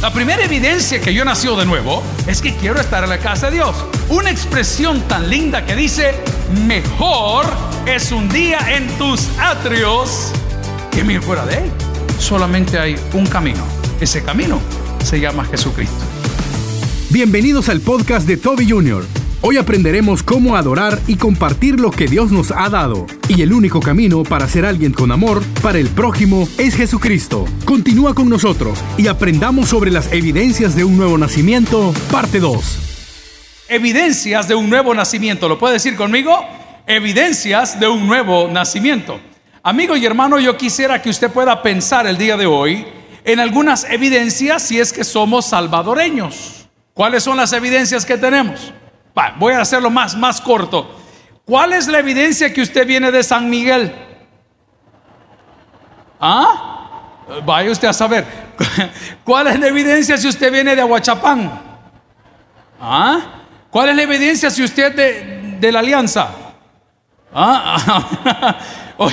La primera evidencia que yo nací de nuevo es que quiero estar en la casa de Dios. Una expresión tan linda que dice, mejor es un día en tus atrios que mil fuera de él. Solamente hay un camino. Ese camino se llama Jesucristo. Bienvenidos al podcast de Toby Jr. Hoy aprenderemos cómo adorar y compartir lo que Dios nos ha dado. Y el único camino para ser alguien con amor para el prójimo es Jesucristo. Continúa con nosotros y aprendamos sobre las evidencias de un nuevo nacimiento, parte 2. Evidencias de un nuevo nacimiento. ¿Lo puede decir conmigo? Evidencias de un nuevo nacimiento. Amigo y hermano, yo quisiera que usted pueda pensar el día de hoy en algunas evidencias si es que somos salvadoreños. ¿Cuáles son las evidencias que tenemos? Voy a hacerlo más, más corto. ¿Cuál es la evidencia que usted viene de San Miguel? ¿Ah? Vaya usted a saber. ¿Cuál es la evidencia si usted viene de Aguachapán? ¿Ah? ¿Cuál es la evidencia si usted de, de la alianza? ¿Ah? ok,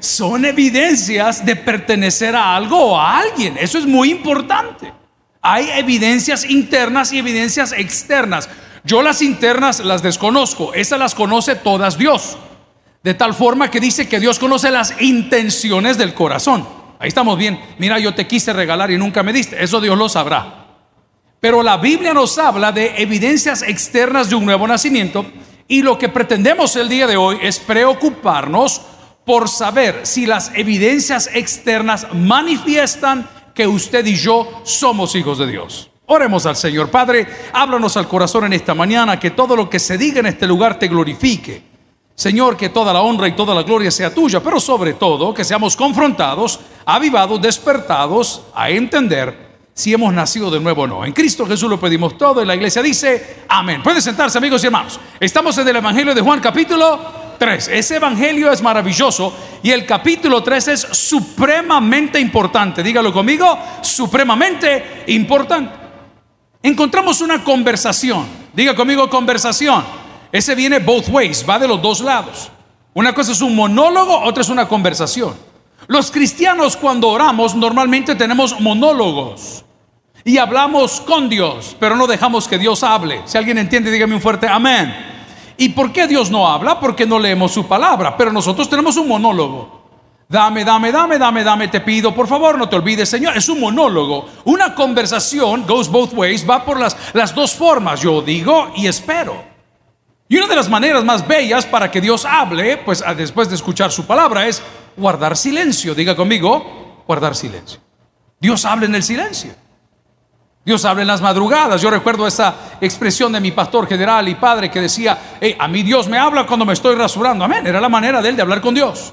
son evidencias de pertenecer a algo o a alguien. Eso es muy importante. Hay evidencias internas y evidencias externas. Yo las internas las desconozco, esas las conoce todas Dios. De tal forma que dice que Dios conoce las intenciones del corazón. Ahí estamos bien. Mira, yo te quise regalar y nunca me diste. Eso Dios lo sabrá. Pero la Biblia nos habla de evidencias externas de un nuevo nacimiento y lo que pretendemos el día de hoy es preocuparnos por saber si las evidencias externas manifiestan que usted y yo somos hijos de Dios. Oremos al Señor. Padre, háblanos al corazón en esta mañana, que todo lo que se diga en este lugar te glorifique. Señor, que toda la honra y toda la gloria sea tuya, pero sobre todo que seamos confrontados, avivados, despertados a entender si hemos nacido de nuevo o no. En Cristo Jesús lo pedimos todo y la iglesia dice, amén. Pueden sentarse amigos y hermanos. Estamos en el Evangelio de Juan capítulo 3. Ese Evangelio es maravilloso y el capítulo 3 es supremamente importante. Dígalo conmigo, supremamente importante encontramos una conversación. Diga conmigo conversación. Ese viene both ways, va de los dos lados. Una cosa es un monólogo, otra es una conversación. Los cristianos cuando oramos normalmente tenemos monólogos y hablamos con Dios, pero no dejamos que Dios hable. Si alguien entiende, dígame un fuerte amén. ¿Y por qué Dios no habla? Porque no leemos su palabra, pero nosotros tenemos un monólogo. Dame, dame, dame, dame, dame, te pido, por favor, no te olvides, Señor. Es un monólogo. Una conversación goes both ways, va por las, las dos formas. Yo digo y espero. Y una de las maneras más bellas para que Dios hable, pues después de escuchar su palabra, es guardar silencio. Diga conmigo, guardar silencio. Dios habla en el silencio. Dios habla en las madrugadas. Yo recuerdo esa expresión de mi pastor general y padre que decía, a mí Dios me habla cuando me estoy rasurando. Amén. Era la manera de él de hablar con Dios.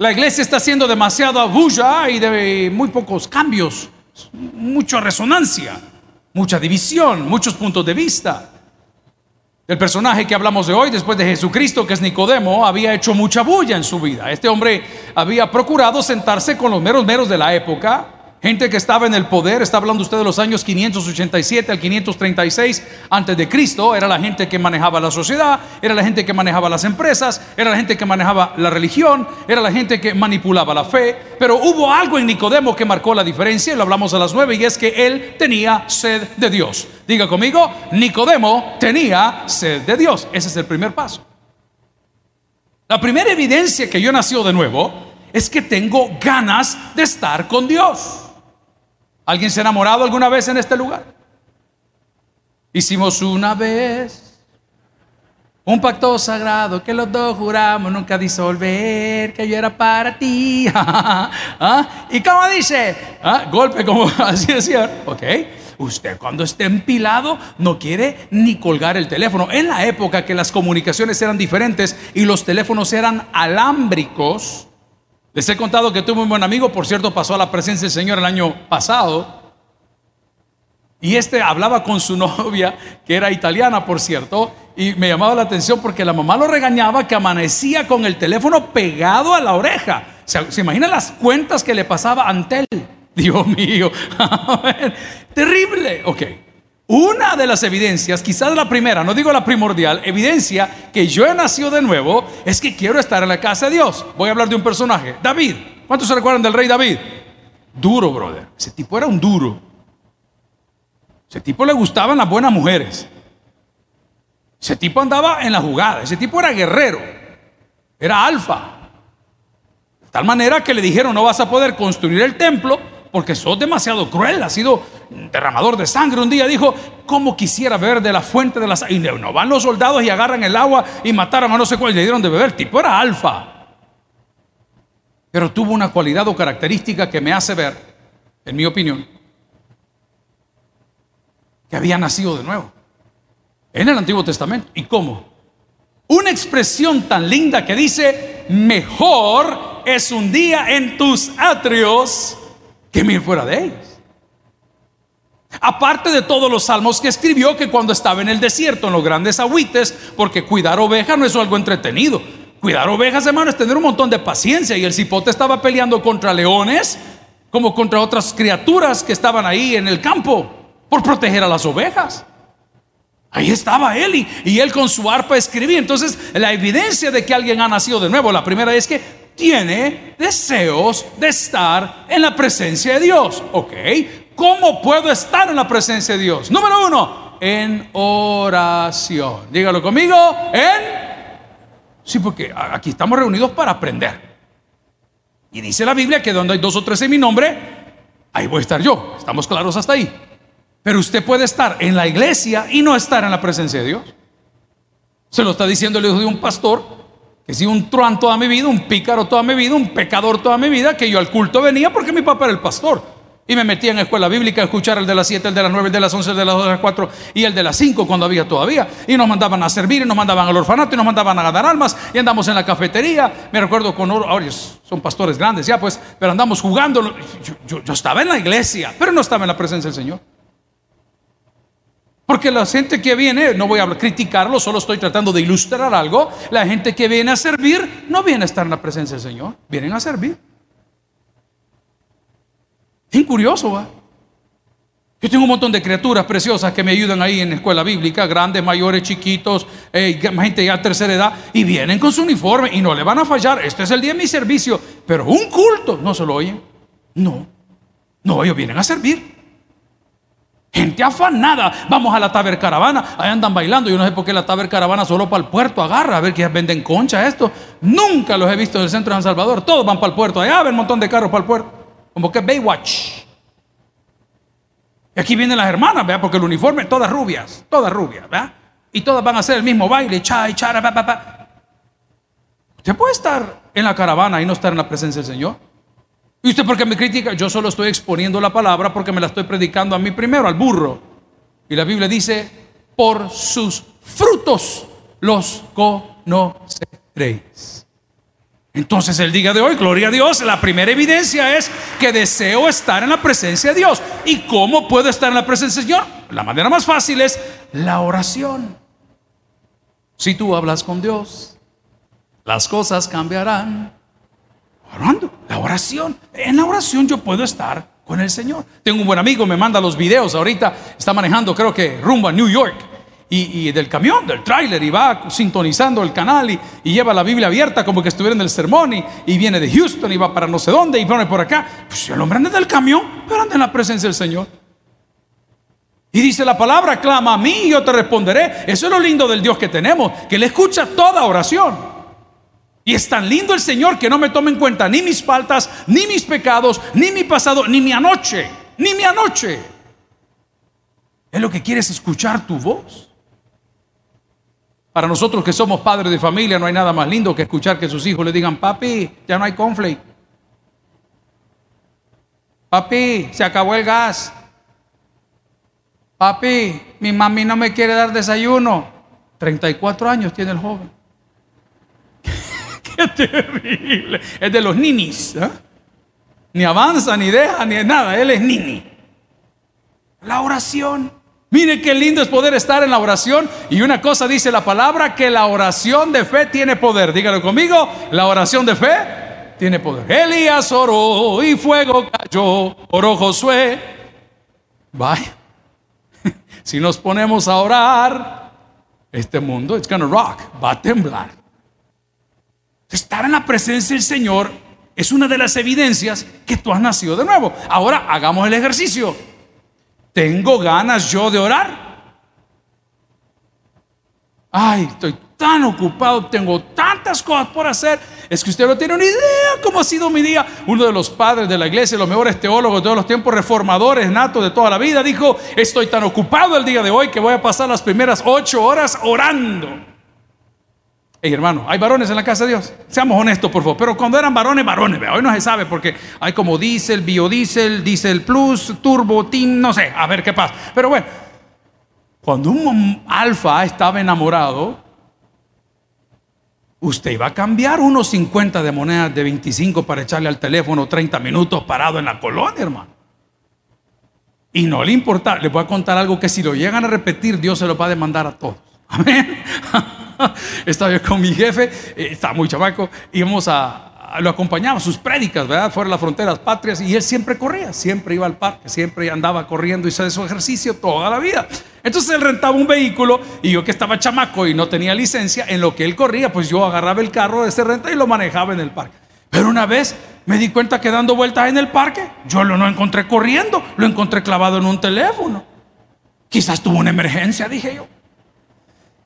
La iglesia está haciendo demasiado bulla y de muy pocos cambios, mucha resonancia, mucha división, muchos puntos de vista. El personaje que hablamos de hoy, después de Jesucristo, que es Nicodemo, había hecho mucha bulla en su vida. Este hombre había procurado sentarse con los meros meros de la época, Gente que estaba en el poder, está hablando usted de los años 587 al 536 antes de Cristo, era la gente que manejaba la sociedad, era la gente que manejaba las empresas, era la gente que manejaba la religión, era la gente que manipulaba la fe, pero hubo algo en Nicodemo que marcó la diferencia, y lo hablamos a las nueve, y es que él tenía sed de Dios. Diga conmigo, Nicodemo tenía sed de Dios. Ese es el primer paso. La primera evidencia que yo nació de nuevo es que tengo ganas de estar con Dios. ¿Alguien se ha enamorado alguna vez en este lugar? Hicimos una vez un pacto sagrado que los dos juramos nunca disolver, que yo era para ti. ¿Ah? ¿Y cómo dice? ¿Ah? Golpe como así decía. Ok. Usted cuando esté empilado no quiere ni colgar el teléfono. En la época que las comunicaciones eran diferentes y los teléfonos eran alámbricos, les he contado que tuve un buen amigo, por cierto, pasó a la presencia del Señor el año pasado. Y este hablaba con su novia, que era italiana, por cierto, y me llamaba la atención porque la mamá lo regañaba que amanecía con el teléfono pegado a la oreja. ¿Se, ¿se imagina las cuentas que le pasaba ante él? Dios mío, terrible. Ok, una de las evidencias, quizás la primera, no digo la primordial, evidencia que yo he nacido de nuevo es que quiero estar en la casa de Dios. Voy a hablar de un personaje, David. ¿Cuántos se recuerdan del rey David? Duro, brother. Ese tipo era un duro. Ese tipo le gustaban las buenas mujeres. Ese tipo andaba en la jugada. Ese tipo era guerrero. Era alfa. De tal manera que le dijeron, no vas a poder construir el templo porque sos demasiado cruel. Ha sido derramador de sangre. Un día dijo, ¿cómo quisiera beber de la fuente de las... Y no van los soldados y agarran el agua y mataron a no sé cuál y le dieron de beber. Tipo era alfa. Pero tuvo una cualidad o característica que me hace ver, en mi opinión, que había nacido de nuevo. En el Antiguo Testamento. ¿Y cómo? Una expresión tan linda que dice, mejor es un día en tus atrios que mil fuera de ellos. Aparte de todos los salmos que escribió que cuando estaba en el desierto, en los grandes agüites, porque cuidar ovejas no es algo entretenido. Cuidar ovejas, hermano, es tener un montón de paciencia. Y el cipote estaba peleando contra leones, como contra otras criaturas que estaban ahí en el campo por proteger a las ovejas. Ahí estaba él y, él con su arpa escribía. Entonces, la evidencia de que alguien ha nacido de nuevo, la primera es que tiene deseos de estar en la presencia de Dios. ¿Ok? ¿Cómo puedo estar en la presencia de Dios? Número uno, en oración. Dígalo conmigo, en... Sí, porque aquí estamos reunidos para aprender. Y dice la Biblia que donde hay dos o tres en mi nombre, ahí voy a estar yo. ¿Estamos claros hasta ahí? Pero usted puede estar en la iglesia y no estar en la presencia de Dios. Se lo está diciendo el hijo de un pastor, que si un truán toda mi vida, un pícaro toda mi vida, un pecador toda mi vida, que yo al culto venía porque mi papá era el pastor. Y me metía en la escuela bíblica a escuchar el de las 7, el de las 9, el de las 11, el de las 2, de las 4 y el de las 5 cuando había todavía. Y nos mandaban a servir, y nos mandaban al orfanato, y nos mandaban a ganar almas, y andamos en la cafetería. Me recuerdo con ahora son pastores grandes ya, pues, pero andamos jugando. yo estaba en la iglesia, pero no estaba en la presencia del Señor. Porque la gente que viene, no voy a criticarlo, solo estoy tratando de ilustrar algo. La gente que viene a servir no viene a estar en la presencia del Señor, vienen a servir. Es curioso, ¿va? Yo tengo un montón de criaturas preciosas que me ayudan ahí en la escuela bíblica, grandes, mayores, chiquitos, eh, gente ya tercera edad, y vienen con su uniforme y no le van a fallar. Este es el día de mi servicio, pero un culto, ¿no se lo oyen? No, no, ellos vienen a servir. Gente afanada. Vamos a la Taber Caravana. Ahí andan bailando. Yo no sé por qué la Taber Caravana solo para el puerto agarra. A ver que venden concha esto. Nunca los he visto en el centro de San Salvador. Todos van para el puerto. Allá ven un montón de carros para el puerto. Como que Baywatch. Y aquí vienen las hermanas, ¿verdad? Porque el uniforme, todas rubias. Todas rubias, ¿verdad? Y todas van a hacer el mismo baile. Chay, chara, pa, pa, pa. Usted puede estar en la caravana y no estar en la presencia del Señor. ¿Y usted por qué me critica? Yo solo estoy exponiendo la palabra porque me la estoy predicando a mí primero, al burro. Y la Biblia dice, por sus frutos los conoceréis. Entonces el día de hoy, gloria a Dios, la primera evidencia es que deseo estar en la presencia de Dios. ¿Y cómo puedo estar en la presencia del Señor? La manera más fácil es la oración. Si tú hablas con Dios, las cosas cambiarán. Orando, la oración. En la oración yo puedo estar con el Señor. Tengo un buen amigo, me manda los videos ahorita, está manejando creo que rumbo a New York. Y, del camión, del tráiler, y va sintonizando el canal y, lleva la Biblia abierta como que estuviera en el sermón y, viene de Houston y va para no sé dónde y pone por acá. Pues el hombre anda del camión, pero anda en la presencia del Señor. Y dice la palabra, clama a mí y yo te responderé. Eso es lo lindo del Dios que tenemos, que le escucha toda oración. Y es tan lindo el Señor que no me toma en cuenta ni mis faltas, ni mis pecados, ni mi pasado, ni mi anoche, ni mi anoche. Es lo que quieres escuchar tu voz. Para nosotros que somos padres de familia no hay nada más lindo que escuchar que sus hijos le digan, papi, ya no hay conflict. Papi, se acabó el gas. Papi, mi mami no me quiere dar desayuno. 34 años tiene el joven. terrible. Es de los ninis. ¿eh? Ni avanza, ni deja, ni nada. Él es nini. La oración. Mire qué lindo es poder estar en la oración. Y una cosa dice la palabra, que la oración de fe tiene poder. Dígalo conmigo, la oración de fe tiene poder. Elías oró y fuego cayó. Oró Josué. Vaya. Si nos ponemos a orar, este mundo, it's gonna rock, va a temblar. Estar en la presencia del Señor Es una de las evidencias que tú has nacido de nuevo. Ahora hagamos el ejercicio. ¿Tengo ganas yo de orar? Ay, estoy tan ocupado, tengo tantas cosas por hacer. Es que usted no tiene ni idea cómo ha sido mi día. Uno de los padres de la iglesia, los mejores teólogos de todos los tiempos, reformadores natos de toda la vida, dijo, estoy tan ocupado el día de hoy que voy a pasar las primeras ocho horas orando. Hey, hermano, hay varones en la casa de Dios. Seamos honestos, por favor. Pero cuando eran varones, varones, hoy no se sabe porque hay como diésel, biodiesel, diésel plus, turbo, team, no sé, a ver qué pasa. Pero bueno, cuando un alfa estaba enamorado, Usted iba a cambiar unos 50 de monedas de 25 para echarle al teléfono 30 minutos parado en la colonia, hermano. Y no le importa, le voy a contar algo que si lo llegan a repetir, Dios se lo va a demandar a todos. Amén. Estaba yo con mi jefe, eh, estaba muy chamaco, íbamos a, lo acompañaba sus prédicas, ¿verdad? Fuera de las fronteras patrias y él siempre corría, siempre iba al parque, siempre andaba corriendo y hizo su ejercicio toda la vida. Entonces él rentaba un vehículo y yo que estaba chamaco y no tenía licencia, en lo que él corría, pues yo agarraba el carro de ese renta y lo manejaba en el parque. Pero una vez me di cuenta que dando vueltas en el parque, yo lo no encontré corriendo, lo encontré clavado en un teléfono. Quizás tuvo una emergencia, dije yo.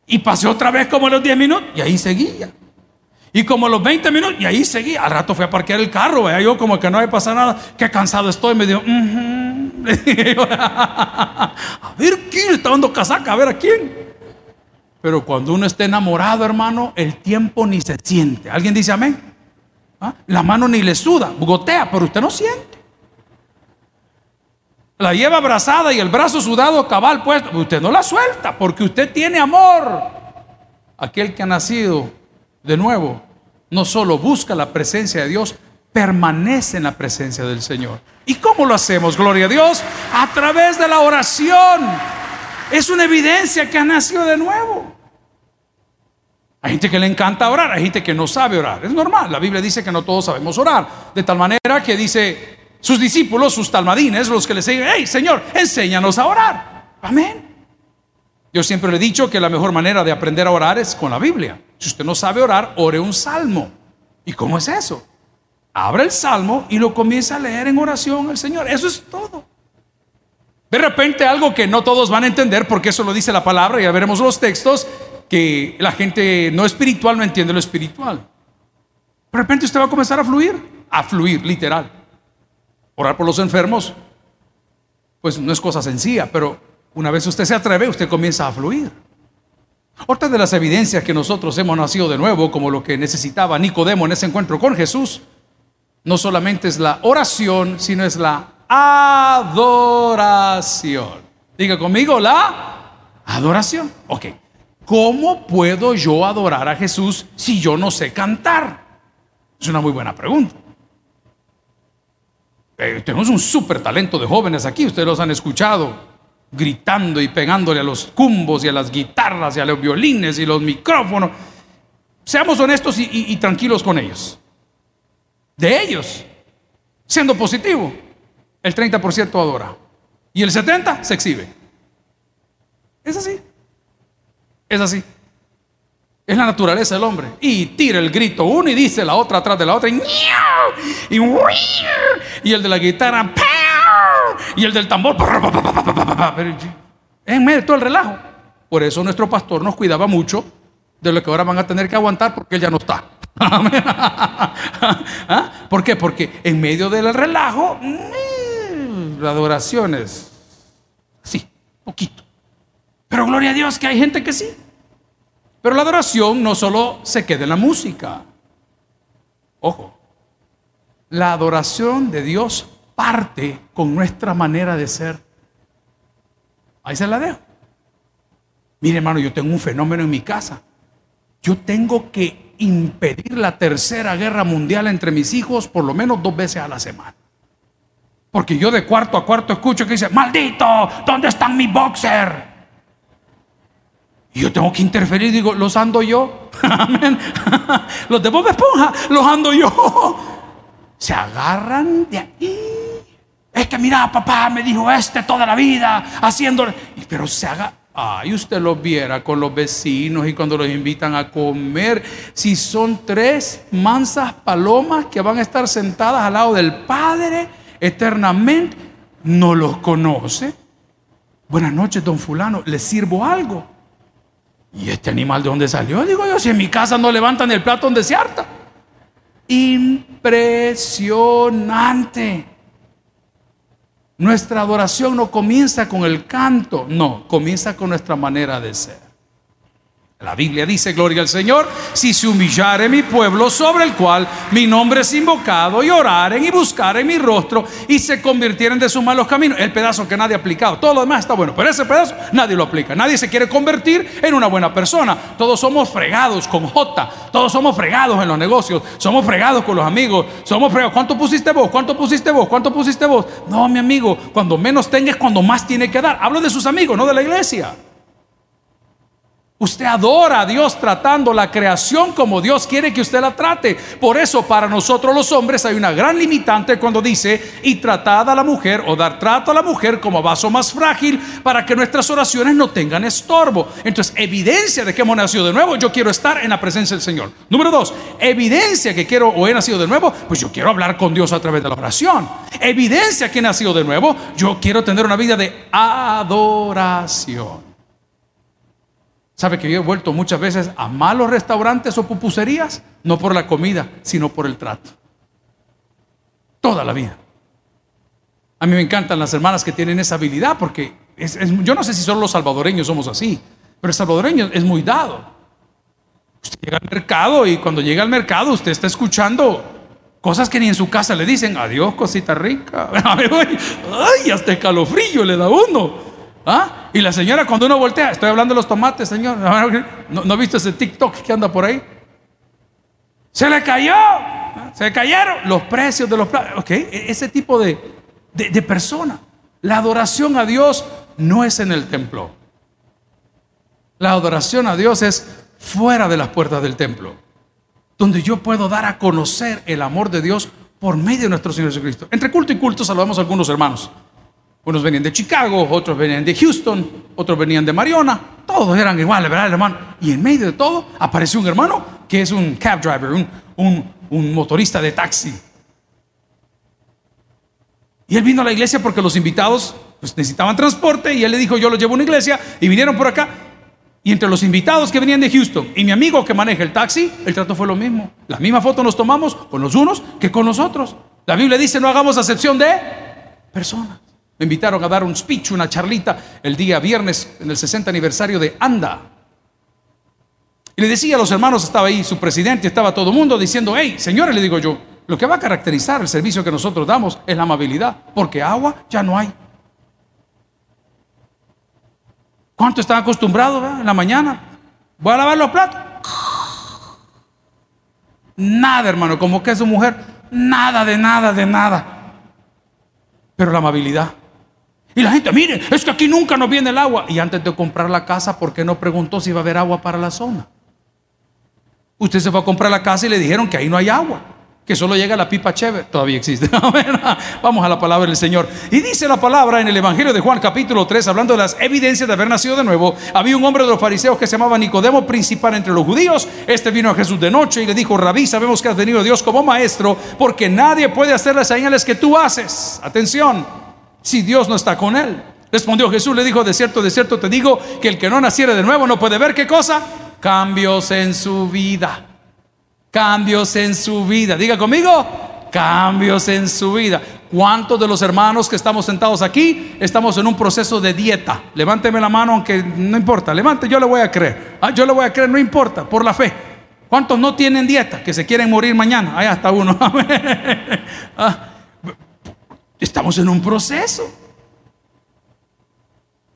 Y pasé otra vez como los 10 minutos y ahí seguía. Y como los 20 minutos, y ahí seguí. Al rato fui a parquear el carro, vea yo como que no había pasado nada. Qué cansado estoy. Me dijo, a ver quién está dando casaca, a ver a quién. Pero cuando uno está enamorado, hermano, el tiempo ni se siente. ¿Alguien dice amén? ¿Ah? La mano ni le suda, gotea, pero usted no siente. La lleva abrazada y el brazo sudado cabal puesto. Usted no la suelta porque usted tiene amor. Aquel que ha nacido de nuevo, no solo busca la presencia de Dios, permanece en la presencia del Señor. ¿Y cómo lo hacemos, gloria a Dios? A través de la oración. Es una evidencia que ha nacido de nuevo. Hay gente que le encanta orar, hay gente que no sabe orar. Es normal, la Biblia dice que no todos sabemos orar. De tal manera que dice sus discípulos, sus talmadines, los que le dicen, hey Señor, enséñanos a orar. Amén. Yo siempre le he dicho que la mejor manera de aprender a orar es con la Biblia. Si usted no sabe orar, ore un salmo. ¿Y cómo es eso? Abre el salmo y lo comienza a leer en oración al Señor. Eso es todo. De repente algo que no todos van a entender, porque eso lo dice la palabra, ya veremos los textos, que la gente no espiritual no entiende lo espiritual. De repente usted va a comenzar a fluir, a fluir, literal. Orar por los enfermos, pues no es cosa sencilla, pero una vez usted se atreve, usted comienza a fluir. Otra de las evidencias que nosotros hemos nacido de nuevo, como lo que necesitaba Nicodemo en ese encuentro con Jesús, no solamente es la oración, sino es la adoración. Diga conmigo, la adoración. Ok, ¿cómo puedo yo adorar a Jesús si yo no sé cantar? Es una muy buena pregunta. Tenemos un súper talento de jóvenes aquí, ustedes los han escuchado gritando y pegándole a los cumbos y a las guitarras y a los violines y los micrófonos. Seamos honestos y, tranquilos con ellos. De ellos, siendo positivo, el 30% adora y el 70% se exhibe. Es así. Es así. Es la naturaleza del hombre. Y tira el grito uno y dice la otra atrás de la otra. Y, y, y el de la guitarra y el del tambor. En medio de todo el relajo. Por eso nuestro pastor nos cuidaba mucho de lo que ahora van a tener que aguantar porque él ya no está. ¿Ah? ¿Por qué? Porque en medio del relajo, mm, la adoración es sí, poquito. Pero gloria a Dios que hay gente que sí. Pero la adoración no solo se queda en la música. Ojo, la adoración de Dios parte con nuestra manera de ser. Ahí se la dejo. Mire, hermano, yo tengo un fenómeno en mi casa. Yo tengo que impedir la tercera guerra mundial entre mis hijos por lo menos dos veces a la semana. Porque yo de cuarto a cuarto escucho que dice, maldito, ¿dónde están mis boxer? Y yo tengo que interferir, digo, los ando yo. Amén. los de Bob Esponja, los ando yo. Se agarran de ahí es que mira, papá me dijo este toda la vida, haciendo. Pero se haga, Ay, usted los viera con los vecinos y cuando los invitan a comer. Si son tres mansas palomas que van a estar sentadas al lado del Padre eternamente, no los conoce. Buenas noches, don fulano, ¿le sirvo algo? ¿Y este animal de dónde salió? Digo yo, si en mi casa no levantan el plato donde se harta. Impresionante. Nuestra adoración no comienza con el canto, no, comienza con nuestra manera de ser. La Biblia dice, gloria al Señor, si se humillare mi pueblo sobre el cual mi nombre es invocado y oraren y buscaren mi rostro y se convirtieren de sus malos caminos. El pedazo que nadie ha aplicado. Todo lo demás está bueno, pero ese pedazo nadie lo aplica. Nadie se quiere convertir en una buena persona. Todos somos fregados con J. Todos somos fregados en los negocios. Somos fregados con los amigos. Somos fregados. ¿Cuánto pusiste vos? ¿Cuánto pusiste vos? ¿Cuánto pusiste vos? No, mi amigo, cuando menos tengas, cuando más tiene que dar. Hablo de sus amigos, no de la iglesia. Usted adora a Dios tratando la creación como Dios quiere que usted la trate. Por eso para nosotros los hombres hay una gran limitante cuando dice, y tratad a la mujer o dar trato a la mujer como vaso más frágil para que nuestras oraciones no tengan estorbo. Entonces, evidencia de que hemos nacido de nuevo, yo quiero estar en la presencia del Señor. Número dos, evidencia que quiero o he nacido de nuevo, pues yo quiero hablar con Dios a través de la oración. Evidencia que he nacido de nuevo, yo quiero tener una vida de adoración. ¿Sabe que yo he vuelto muchas veces a malos restaurantes o pupuserías? No por la comida, sino por el trato. Toda la vida. A mí me encantan las hermanas que tienen esa habilidad porque yo no sé si solo los salvadoreños somos así, pero el salvadoreño es muy dado. Usted llega al mercado y cuando llega al mercado usted está escuchando cosas que ni en su casa le dicen, adiós cosita rica. Ay, hasta escalofrío le da uno. ¿Ah? Y la señora cuando uno voltea, estoy hablando de los tomates, señor. ¿No, no viste ese TikTok que anda por ahí? Se le cayó, se le cayeron los precios de los platos. Ok, e, ese tipo de, de, de persona. La adoración a Dios no es en el templo. La adoración a Dios es fuera de las puertas del templo, donde yo puedo dar a conocer el amor de Dios por medio de nuestro Señor Jesucristo. Entre culto y culto saludamos a algunos hermanos. Unos venían de Chicago, otros venían de Houston, otros venían de Mariona. Todos eran iguales, ¿verdad, hermano? Y en medio de todo apareció un hermano que es un cab driver, un, motorista de taxi. Y él vino a la iglesia porque los invitados pues, necesitaban transporte y él le dijo, yo los llevo a una iglesia y vinieron por acá. Y entre los invitados que venían de Houston y mi amigo que maneja el taxi, el trato fue lo mismo. La misma foto nos tomamos con los unos que con los otros. La Biblia dice, no hagamos acepción de personas. Me invitaron a dar un speech, una charlita, el día viernes en el 60 aniversario de ANDA. Y le decía a los hermanos, estaba ahí su presidente, estaba todo el mundo diciendo, hey, señores, le digo yo, lo que va a caracterizar el servicio que nosotros damos es la amabilidad, porque agua ya no hay. ¿Cuánto están acostumbrados en la mañana? Voy a lavar los platos. Nada, hermano, como que es su mujer, nada de nada de nada. Pero la amabilidad. Y la gente, mire, es que aquí nunca nos viene el agua. Y antes de comprar la casa, ¿por qué no preguntó si iba a haber agua para la zona? Usted se fue a comprar la casa y le dijeron que ahí no hay agua, que solo llega la pipa chévere. Todavía existe. Vamos a la palabra del Señor. Y dice la palabra en el Evangelio de Juan, capítulo 3, hablando de las evidencias de haber nacido de nuevo. Había un hombre de los fariseos que se llamaba Nicodemo, principal entre los judíos. Este vino a Jesús de noche y le dijo: Rabí, sabemos que has venido Dios como maestro, porque nadie puede hacer las señales que tú haces. Atención si Dios no está con él? Respondió Jesús, le dijo, de cierto, de cierto te digo que el que no naciere de nuevo no puede ver qué cosa? Cambios en su vida. Cambios en su vida. Diga conmigo, cambios en su vida. ¿Cuántos de los hermanos que estamos sentados aquí estamos en un proceso de dieta? Levánteme la mano aunque no importa. Levante, yo le voy a creer. Ah, yo le voy a creer, no importa, por la fe. ¿Cuántos no tienen dieta? Que se quieren morir mañana. Ahí está uno. ah, Estamos en un proceso.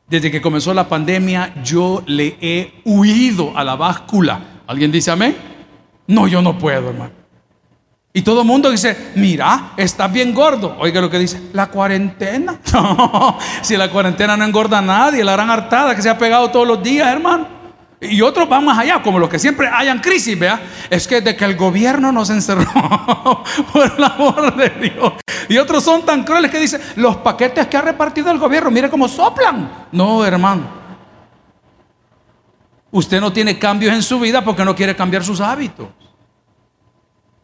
Desde que comenzó la pandemia, yo le he huido a la báscula. ¿Alguien dice amén? No, yo no puedo, hermano. Y todo el mundo dice, mira, estás bien gordo. Oiga lo que dice, la cuarentena. No, si la cuarentena no engorda a nadie, la gran hartada que se ha pegado todos los días, hermano. Y otros van más allá, como los que siempre hayan crisis, vea. Es que de que el gobierno nos encerró, por el amor de Dios. Y otros son tan crueles que dicen, los paquetes que ha repartido el gobierno, mire cómo soplan. No, hermano. Usted no tiene cambios en su vida porque no quiere cambiar sus hábitos.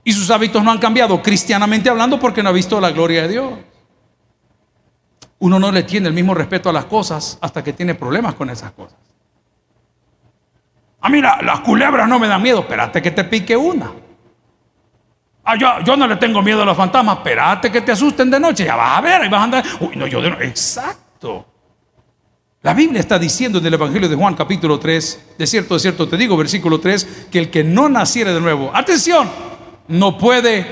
Y sus hábitos no han cambiado cristianamente hablando porque no ha visto la gloria de Dios. Uno no le tiene el mismo respeto a las cosas hasta que tiene problemas con esas cosas. Ah, mira, las culebras no me dan miedo, espérate que te pique una. Ah, yo, yo, no le tengo miedo a los fantasmas, espérate que te asusten de noche, ya vas a ver, y vas a andar. Uy, no, yo de Exacto. La Biblia está diciendo en el Evangelio de Juan capítulo 3, de cierto, de cierto te digo, versículo 3, que el que no naciere de nuevo, atención, no puede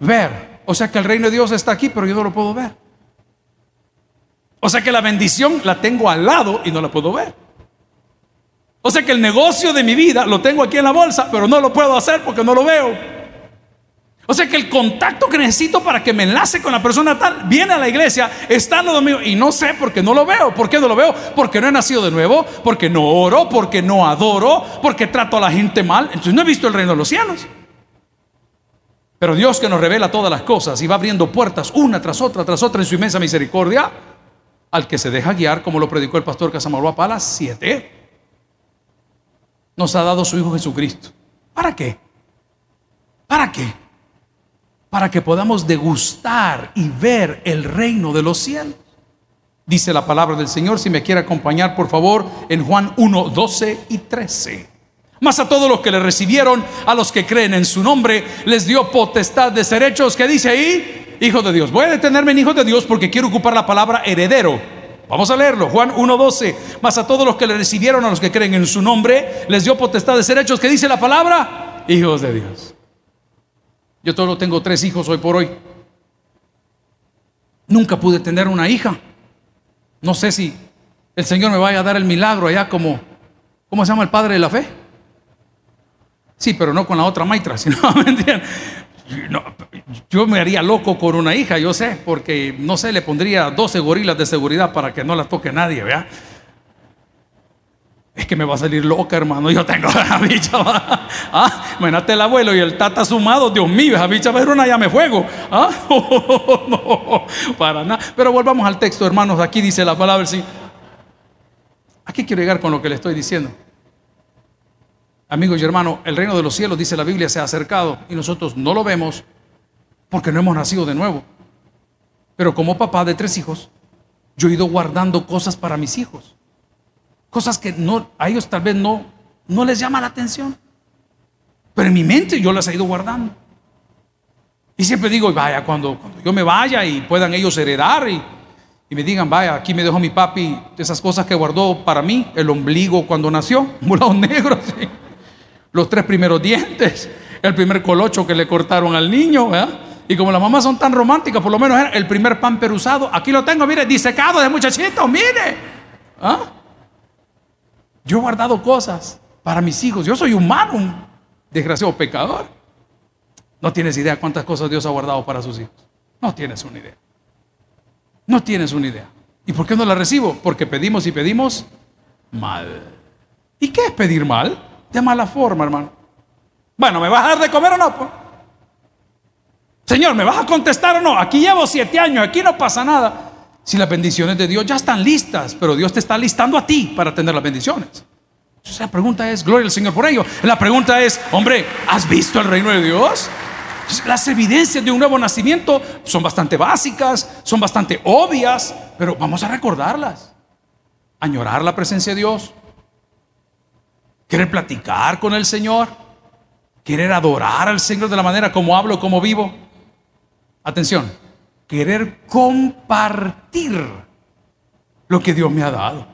ver. O sea que el reino de Dios está aquí, pero yo no lo puedo ver. O sea que la bendición la tengo al lado y no la puedo ver. O sea que el negocio de mi vida lo tengo aquí en la bolsa, pero no lo puedo hacer porque no lo veo. O sea que el contacto que necesito para que me enlace con la persona tal viene a la iglesia, está en lo domingo y no sé por qué no lo veo. ¿Por qué no lo veo? Porque no he nacido de nuevo, porque no oro, porque no adoro, porque trato a la gente mal. Entonces no he visto el reino de los cielos. Pero Dios que nos revela todas las cosas y va abriendo puertas una tras otra, tras otra en su inmensa misericordia, al que se deja guiar, como lo predicó el pastor Casamalúa Palas 7, nos ha dado su Hijo Jesucristo. ¿Para qué? ¿Para qué? Para que podamos degustar y ver el reino de los cielos. Dice la palabra del Señor, si me quiere acompañar por favor, en Juan 1, 12 y 13. Mas a todos los que le recibieron, a los que creen en su nombre, les dio potestad de ser hechos, que dice ahí, hijo de Dios. Voy a detenerme en hijo de Dios porque quiero ocupar la palabra heredero. Vamos a leerlo, Juan 1.12. Mas a todos los que le recibieron, a los que creen en su nombre, les dio potestad de ser hechos. ¿Qué dice la palabra? Hijos de Dios. Yo solo tengo tres hijos hoy por hoy. Nunca pude tener una hija. No sé si el Señor me vaya a dar el milagro allá como, ¿cómo se llama el Padre de la Fe? Sí, pero no con la otra maitra, sino, ¿me entienden? yo me haría loco con una hija, yo sé, porque no sé, le pondría 12 gorilas de seguridad para que no la toque nadie, ¿vea? Es que me va a salir loca, hermano. Yo tengo la bicha. ¿Ah? Imagínate el abuelo y el tata sumado. Dios mío, esa bicha va a ser una llame fuego. ¿Ah? para nada. Pero volvamos al texto, hermanos. Aquí dice la palabra. ¿sí? Aquí quiero llegar con lo que le estoy diciendo. Amigos y hermanos, el reino de los cielos, dice la Biblia, se ha acercado y nosotros no lo vemos porque no hemos nacido de nuevo. Pero como papá de tres hijos, yo he ido guardando cosas para mis hijos. Cosas que no, a ellos tal vez no, no les llama la atención. Pero en mi mente yo las he ido guardando. Y siempre digo, vaya, cuando, cuando yo me vaya y puedan ellos heredar y, me digan, vaya, aquí me dejó mi papi esas cosas que guardó para mí, el ombligo cuando nació, un lado negro, los tres primeros dientes, el primer colocho que le cortaron al niño, Y como las mamás son tan románticas, por lo menos el primer pan perusado, aquí lo tengo, mire, disecado de muchachito, mire. ¿Ah? Yo he guardado cosas para mis hijos. Yo soy humano, un desgraciado pecador. No tienes idea cuántas cosas Dios ha guardado para sus hijos. No tienes una idea. No tienes una idea. ¿Y por qué no la recibo? Porque pedimos y pedimos mal. ¿Y qué es pedir mal? De mala forma, hermano. Bueno, ¿me vas a dar de comer o no? Pues? Señor, ¿me vas a contestar o no? Aquí llevo siete años, aquí no pasa nada. Si las bendiciones de Dios ya están listas, pero Dios te está listando a ti para tener las bendiciones. Entonces la pregunta es, gloria al Señor por ello. La pregunta es, hombre, ¿has visto el reino de Dios? Las evidencias de un nuevo nacimiento son bastante básicas, son bastante obvias, pero vamos a recordarlas. Añorar la presencia de Dios, querer platicar con el Señor, querer adorar al Señor de la manera como hablo, como vivo. Atención, querer compartir lo que Dios me ha dado.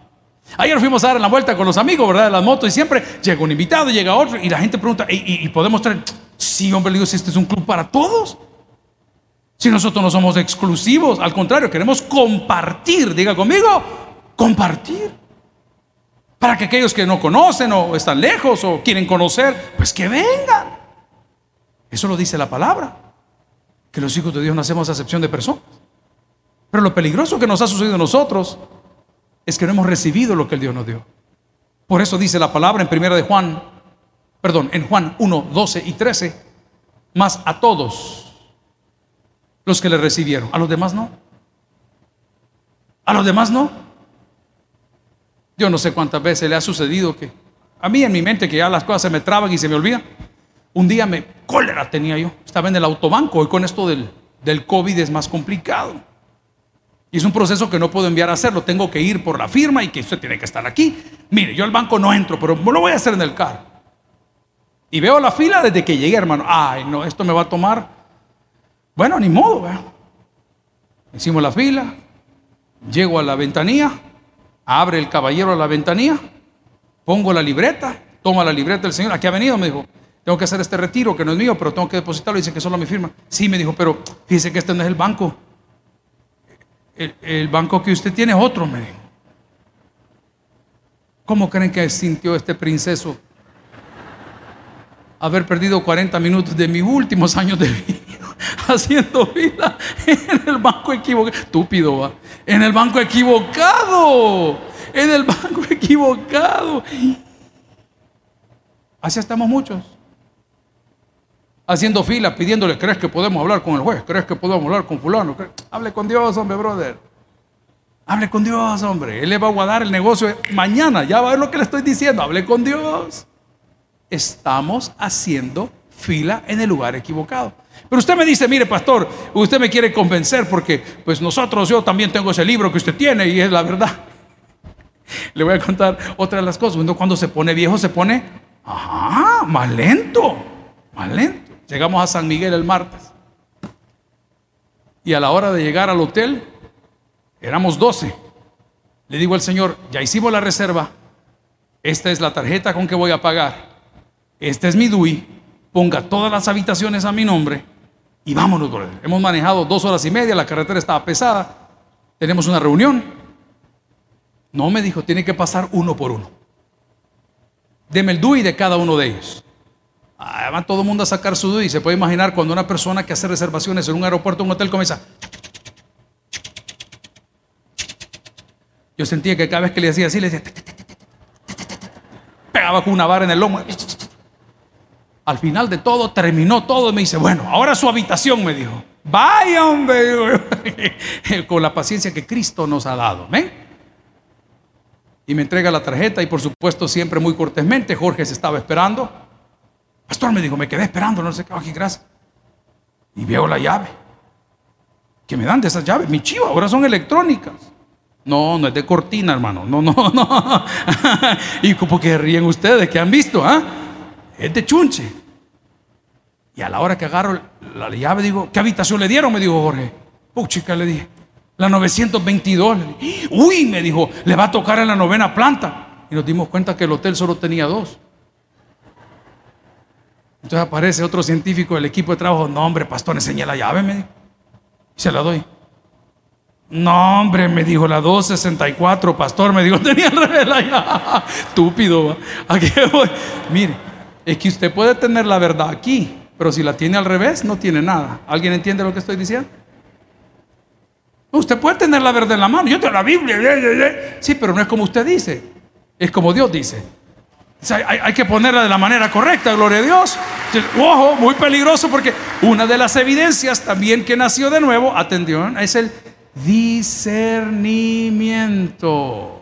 Ayer fuimos a dar la vuelta con los amigos, ¿verdad? De las motos y siempre llega un invitado, llega otro y la gente pregunta, ¿y, podemos traer? Sí, hombre, le digo, si este es un club para todos. Si nosotros no somos exclusivos, al contrario, queremos compartir, diga conmigo, compartir. Para que aquellos que no conocen o están lejos o quieren conocer, pues que vengan. Eso lo dice la palabra. Que los hijos de Dios nacemos a excepción de personas. Pero lo peligroso que nos ha sucedido a nosotros es que no hemos recibido lo que el Dios nos dio. Por eso dice la palabra en primera de Juan, perdón, en Juan 1, 12 y 13, más a todos los que le recibieron, a los demás no. A los demás no. Yo no sé cuántas veces le ha sucedido que A mí en mi mente que ya las cosas se me traban y se me olvidan. Un día me cólera tenía yo. Estaba en el autobanco. Hoy con esto del, del COVID es más complicado. Y es un proceso que no puedo enviar a hacerlo. Tengo que ir por la firma y que usted tiene que estar aquí. Mire, yo al banco no entro, pero lo voy a hacer en el carro. Y veo la fila desde que llegué, hermano. Ay, no, esto me va a tomar. Bueno, ni modo, ¿verdad? Hicimos la fila. Llego a la ventanilla. Abre el caballero a la ventanilla. Pongo la libreta. Toma la libreta del señor. Aquí ha venido, me dijo. Tengo que hacer este retiro que no es mío, pero tengo que depositarlo. Dice que solo mi firma. Sí, me dijo, pero fíjese que este no es el banco. El, el banco que usted tiene es otro, me dijo. ¿Cómo creen que sintió este princeso haber perdido 40 minutos de mis últimos años de vida haciendo fila en el banco equivocado. Estúpido, va. En el banco equivocado. En el banco equivocado. Así estamos muchos. Haciendo fila, pidiéndole, ¿crees que podemos hablar con el juez? ¿Crees que podemos hablar con fulano? Hable con Dios, hombre, brother. Hable con Dios, hombre. Él le va a guardar el negocio mañana. Ya va a ver lo que le estoy diciendo. Hable con Dios estamos haciendo fila en el lugar equivocado. Pero usted me dice, mire pastor, usted me quiere convencer porque pues nosotros, yo también tengo ese libro que usted tiene y es la verdad. Le voy a contar otra de las cosas. cuando se pone viejo se pone, ajá, más lento, más lento. Llegamos a San Miguel el martes. Y a la hora de llegar al hotel, éramos 12. Le digo al Señor, ya hicimos la reserva, esta es la tarjeta con que voy a pagar este es mi DUI, ponga todas las habitaciones a mi nombre y vámonos, brother. Hemos manejado dos horas y media, la carretera estaba pesada, tenemos una reunión. No me dijo, tiene que pasar uno por uno. Deme el DUI de cada uno de ellos. Va todo el mundo a sacar su DUI. Se puede imaginar cuando una persona que hace reservaciones en un aeropuerto un hotel comienza. Yo sentía que cada vez que le decía así, le decía. Pegaba con una vara en el lomo. Al final de todo, terminó todo y me dice, bueno, ahora su habitación, me dijo. Vaya, hombre, con la paciencia que Cristo nos ha dado. ¿ven? Y me entrega la tarjeta y por supuesto siempre muy cortésmente, Jorge se estaba esperando. Pastor me dijo, me quedé esperando, no sé qué, aquí, gracias. Y veo la llave. Que me dan de esas llaves, mi chivo, ahora son electrónicas. No, no es de cortina, hermano. No, no, no. y como que ríen ustedes, que han visto, ¿ah? es de chunche. Y a la hora que agarro la llave, digo, ¿qué habitación le dieron? Me dijo Jorge. chica, le dije, la 922. Uy, me dijo, le va a tocar en la novena planta. Y nos dimos cuenta que el hotel solo tenía dos. Entonces aparece otro científico del equipo de trabajo. No, hombre, pastor, enseñé la llave, me. Y se la doy. No, hombre, me dijo la 264, pastor, me dijo, tenía al revés la llave. Estúpido, ¿a qué voy? Mire, es que usted puede tener la verdad aquí, pero si la tiene al revés, no tiene nada. ¿Alguien entiende lo que estoy diciendo? Usted puede tener la verdad en la mano. Yo tengo la Biblia. Sí, pero no es como usted dice. Es como Dios dice. Hay, que ponerla de la manera correcta, gloria a Dios. ojo, muy peligroso porque una de las evidencias también que nació de nuevo, atención, es el discernimiento.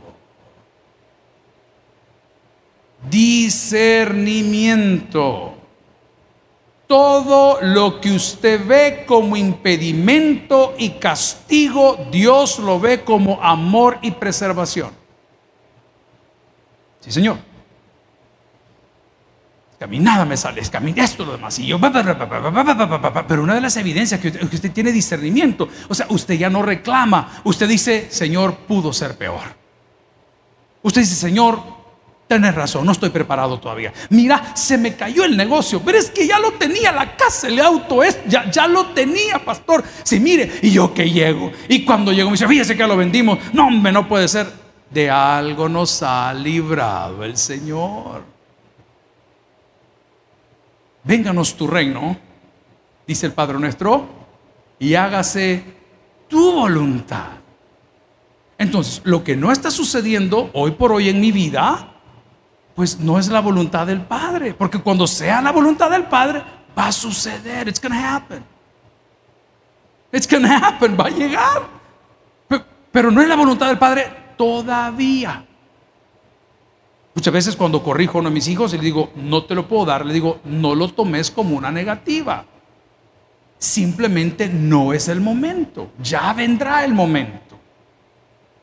discernimiento. Todo lo que usted ve como impedimento y castigo, Dios lo ve como amor y preservación. Sí, Señor. Es que a mí nada me sale, es que a mí esto lo demás. Y yo, pero una de las evidencias que usted, que usted tiene discernimiento, o sea, usted ya no reclama, usted dice, Señor, pudo ser peor. Usted dice, Señor, Tienes razón, no estoy preparado todavía. Mira, se me cayó el negocio, pero es que ya lo tenía, la casa, el auto, es, ya, ya lo tenía, pastor. Sí, mire, y yo que llego. Y cuando llego me dice, fíjese que lo vendimos. No, hombre, no puede ser. De algo nos ha librado el Señor. Vénganos tu reino, dice el Padre nuestro, y hágase tu voluntad. Entonces, lo que no está sucediendo hoy por hoy en mi vida, pues no es la voluntad del Padre, porque cuando sea la voluntad del Padre, va a suceder, it's to happen. It's to happen, va a llegar. Pero, no es la voluntad del Padre todavía. Muchas veces cuando corrijo a uno de mis hijos y le digo, no te lo puedo dar, le digo, no lo tomes como una negativa. Simplemente no es el momento. Ya vendrá el momento.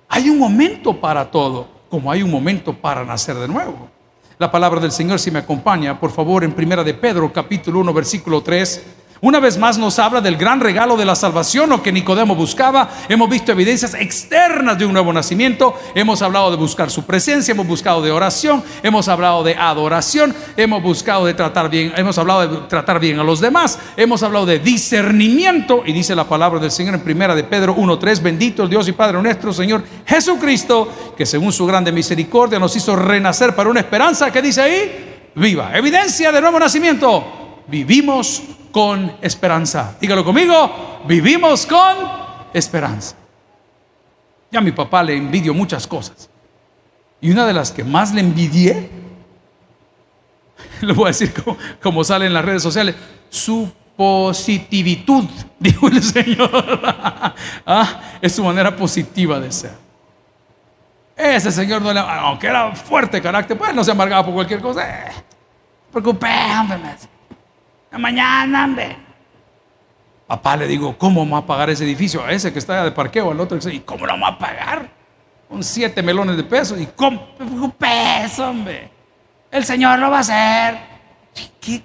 Hay un momento para todo, como hay un momento para nacer de nuevo. La palabra del Señor, si me acompaña, por favor, en Primera de Pedro, capítulo 1, versículo 3. Una vez más nos habla del gran regalo de la salvación, lo que Nicodemo buscaba. Hemos visto evidencias externas de un nuevo nacimiento. Hemos hablado de buscar su presencia, hemos buscado de oración, hemos hablado de adoración, hemos buscado de tratar bien, hemos hablado de tratar bien a los demás, hemos hablado de discernimiento y dice la palabra del Señor en primera de Pedro 1:3, bendito el Dios y Padre nuestro Señor Jesucristo, que según su grande misericordia nos hizo renacer para una esperanza que dice ahí, viva, evidencia de nuevo nacimiento. Vivimos con esperanza. Dígalo conmigo, vivimos con esperanza. Ya a mi papá le envidio muchas cosas. Y una de las que más le envidié, le voy a decir como, sale en las redes sociales, su positivitud, dijo el Señor. ah, es su manera positiva de ser. Ese señor, no le, aunque era fuerte carácter, pues no se amargaba por cualquier cosa. Eh. Mañana, hombre. Papá le digo, ¿cómo vamos a pagar ese edificio? A ese que está de parqueo, al otro. ¿Y cómo lo vamos a pagar? Con siete melones de pesos. ¿Y cómo? Peso, hombre. El Señor lo va a hacer.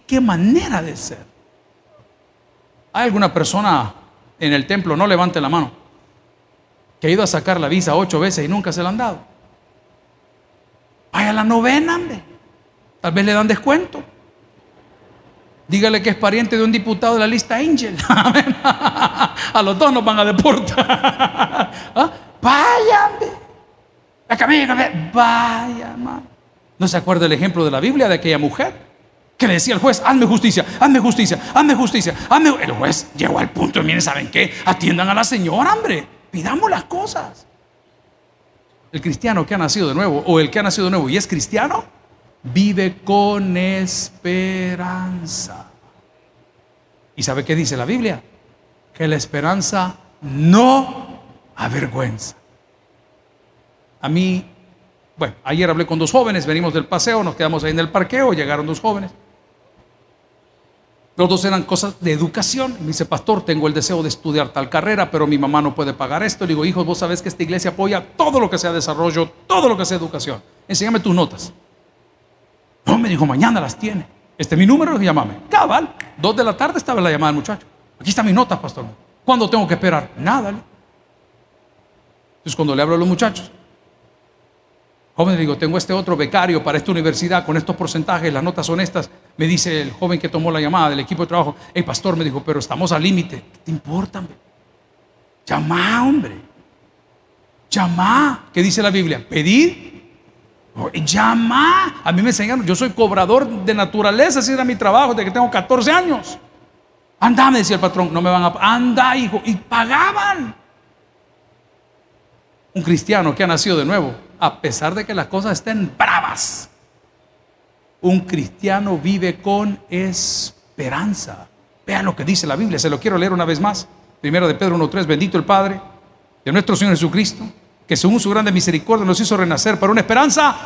¿Qué, manera de ser? ¿Hay alguna persona en el templo, no levante la mano, que ha ido a sacar la visa ocho veces y nunca se la han dado? Vaya la novena, hombre. Tal vez le dan descuento. Dígale que es pariente de un diputado de la lista Angel. a los dos nos van a deportar. ¿Ah? Vayan. Vaya, hermano. ¿No se acuerda el ejemplo de la Biblia de aquella mujer? Que le decía al juez, hazme justicia, hazme justicia, hazme justicia, hazme... El juez llegó al punto, miren, ¿saben qué? Atiendan a la señora, hombre. Pidamos las cosas. El cristiano que ha nacido de nuevo, o el que ha nacido de nuevo y es cristiano, vive con esperanza. ¿Y sabe qué dice la Biblia? Que la esperanza no avergüenza. A mí, bueno, ayer hablé con dos jóvenes, venimos del paseo, nos quedamos ahí en el parqueo, llegaron dos jóvenes. Los dos eran cosas de educación. me dice, pastor, tengo el deseo de estudiar tal carrera, pero mi mamá no puede pagar esto. Le digo, hijos, vos sabés que esta iglesia apoya todo lo que sea desarrollo, todo lo que sea educación. Enséñame tus notas. No, me dijo, mañana las tiene. Este es mi número, llámame. Cabal, dos de la tarde estaba la llamada del muchacho. Aquí está mi nota, pastor. ¿Cuándo tengo que esperar? Nada. Entonces cuando le hablo a los muchachos, joven, le digo, tengo este otro becario para esta universidad con estos porcentajes, las notas son estas. Me dice el joven que tomó la llamada del equipo de trabajo, el pastor me dijo, pero estamos al límite. ¿Qué te importa? Hombre? Llama, hombre. Llama. ¿Qué dice la Biblia? Pedir Llama. A mí me enseñaron, yo soy cobrador de naturaleza, así era mi trabajo desde que tengo 14 años. Anda, me decía el patrón, no me van a... Anda, hijo. Y pagaban. Un cristiano que ha nacido de nuevo, a pesar de que las cosas estén bravas, un cristiano vive con esperanza. Vean lo que dice la Biblia, se lo quiero leer una vez más. Primero de Pedro 1.3, bendito el Padre de nuestro Señor Jesucristo que según su grande misericordia nos hizo renacer para una esperanza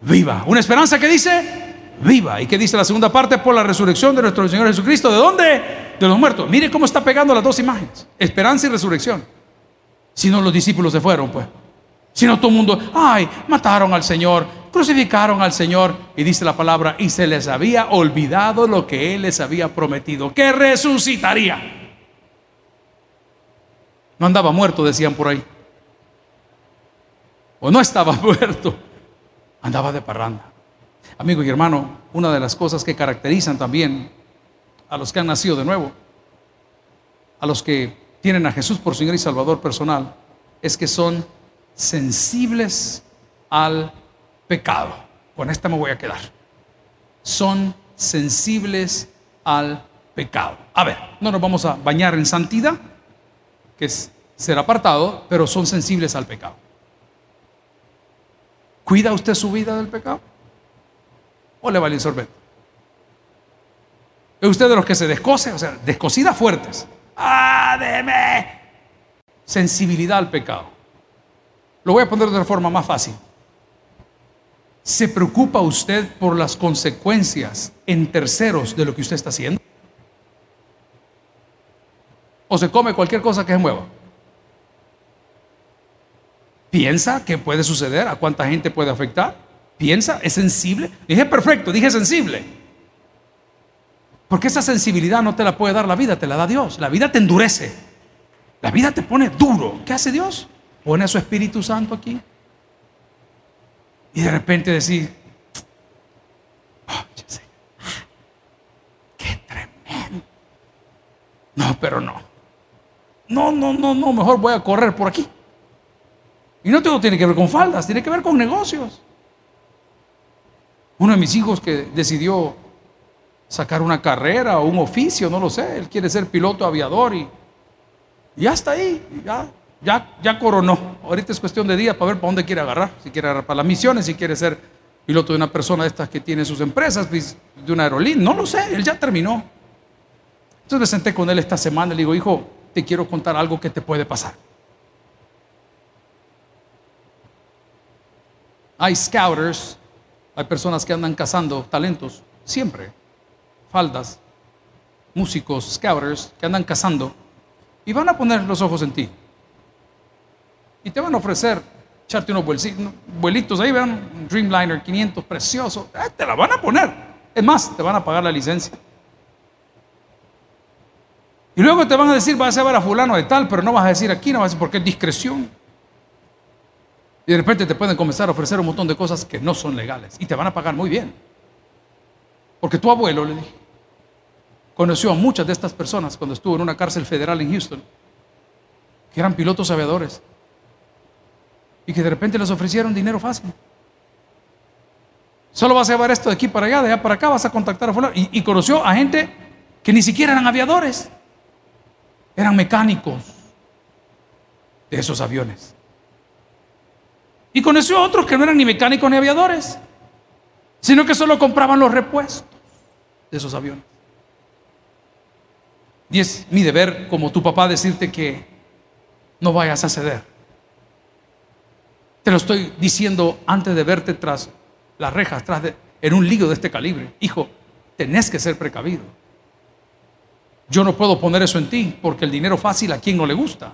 viva. Una esperanza que dice viva. ¿Y que dice la segunda parte? Por la resurrección de nuestro Señor Jesucristo. ¿De dónde? De los muertos. Mire cómo está pegando las dos imágenes. Esperanza y resurrección. Si no, los discípulos se fueron, pues. Si no, todo el mundo, ay, mataron al Señor, crucificaron al Señor. Y dice la palabra, y se les había olvidado lo que Él les había prometido, que resucitaría. No andaba muerto, decían por ahí o no estaba muerto, andaba de parranda. Amigo y hermano, una de las cosas que caracterizan también a los que han nacido de nuevo, a los que tienen a Jesús por Señor y Salvador personal, es que son sensibles al pecado. Con esta me voy a quedar. Son sensibles al pecado. A ver, no nos vamos a bañar en santidad, que es ser apartado, pero son sensibles al pecado. ¿Cuida usted su vida del pecado? ¿O le vale el sorbete? ¿Es usted de los que se descose? O sea, descosidas fuertes. ¡Ah! Sensibilidad al pecado. Lo voy a poner de una forma más fácil. ¿Se preocupa usted por las consecuencias en terceros de lo que usted está haciendo? ¿O se come cualquier cosa que se mueva? ¿Piensa que puede suceder? ¿A cuánta gente puede afectar? ¿Piensa? ¿Es sensible? Dije perfecto, dije sensible. Porque esa sensibilidad no te la puede dar la vida, te la da Dios. La vida te endurece. La vida te pone duro. ¿Qué hace Dios? Pone a su Espíritu Santo aquí. Y de repente decir, oh, qué tremendo. No, pero no. No, no, no, no, mejor voy a correr por aquí. Y no todo tiene que ver con faldas, tiene que ver con negocios. Uno de mis hijos que decidió sacar una carrera o un oficio, no lo sé, él quiere ser piloto aviador y ya está ahí, ya ya, ya coronó. Ahorita es cuestión de días para ver para dónde quiere agarrar. Si quiere agarrar para las misiones, si quiere ser piloto de una persona de estas que tiene sus empresas, pues, de una aerolínea. No lo sé, él ya terminó. Entonces me senté con él esta semana y le digo, hijo, te quiero contar algo que te puede pasar. Hay scouters, hay personas que andan cazando talentos, siempre. Faldas, músicos, scouters, que andan cazando y van a poner los ojos en ti. Y te van a ofrecer echarte unos vuelitos ahí, vean, Dreamliner 500 precioso. Eh, te la van a poner. Es más, te van a pagar la licencia. Y luego te van a decir, vas a ver a fulano de tal, pero no vas a decir aquí, no vas a decir porque es discreción. Y de repente te pueden comenzar a ofrecer un montón de cosas que no son legales. Y te van a pagar muy bien. Porque tu abuelo, le dije, conoció a muchas de estas personas cuando estuvo en una cárcel federal en Houston, que eran pilotos aviadores y que de repente les ofrecieron dinero fácil. Solo vas a llevar esto de aquí para allá, de allá para acá, vas a contactar a fulano. Y, y conoció a gente que ni siquiera eran aviadores, eran mecánicos de esos aviones. Y conoció a otros que no eran ni mecánicos ni aviadores, sino que solo compraban los repuestos de esos aviones. Y es mi deber como tu papá decirte que no vayas a ceder. Te lo estoy diciendo antes de verte tras las rejas, tras de, en un lío de este calibre. Hijo, tenés que ser precavido. Yo no puedo poner eso en ti porque el dinero fácil a quien no le gusta.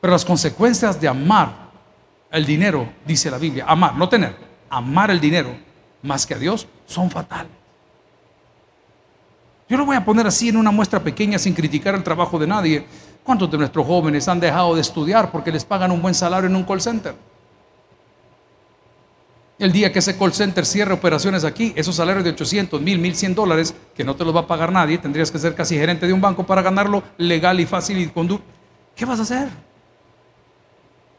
Pero las consecuencias de amar el dinero, dice la Biblia, amar, no tener, amar el dinero más que a Dios, son fatales. Yo lo voy a poner así en una muestra pequeña sin criticar el trabajo de nadie. ¿Cuántos de nuestros jóvenes han dejado de estudiar porque les pagan un buen salario en un call center? El día que ese call center cierre operaciones aquí, esos salarios de 800, 1000, 1100 dólares, que no te los va a pagar nadie, tendrías que ser casi gerente de un banco para ganarlo legal y fácil y condu ¿Qué vas a hacer?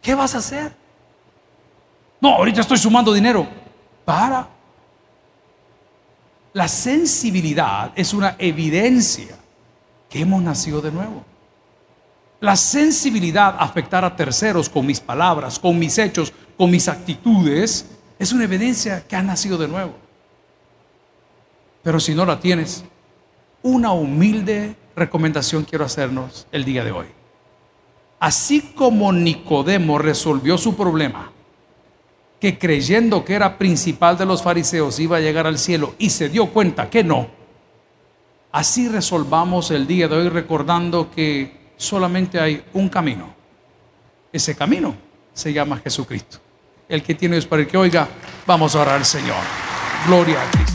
¿Qué vas a hacer? No, ahorita estoy sumando dinero. Para. La sensibilidad es una evidencia que hemos nacido de nuevo. La sensibilidad a afectar a terceros con mis palabras, con mis hechos, con mis actitudes, es una evidencia que ha nacido de nuevo. Pero si no la tienes, una humilde recomendación quiero hacernos el día de hoy. Así como Nicodemo resolvió su problema, que creyendo que era principal de los fariseos iba a llegar al cielo y se dio cuenta que no, así resolvamos el día de hoy recordando que solamente hay un camino. Ese camino se llama Jesucristo. El que tiene es para el que oiga, vamos a orar al Señor. Gloria a Cristo.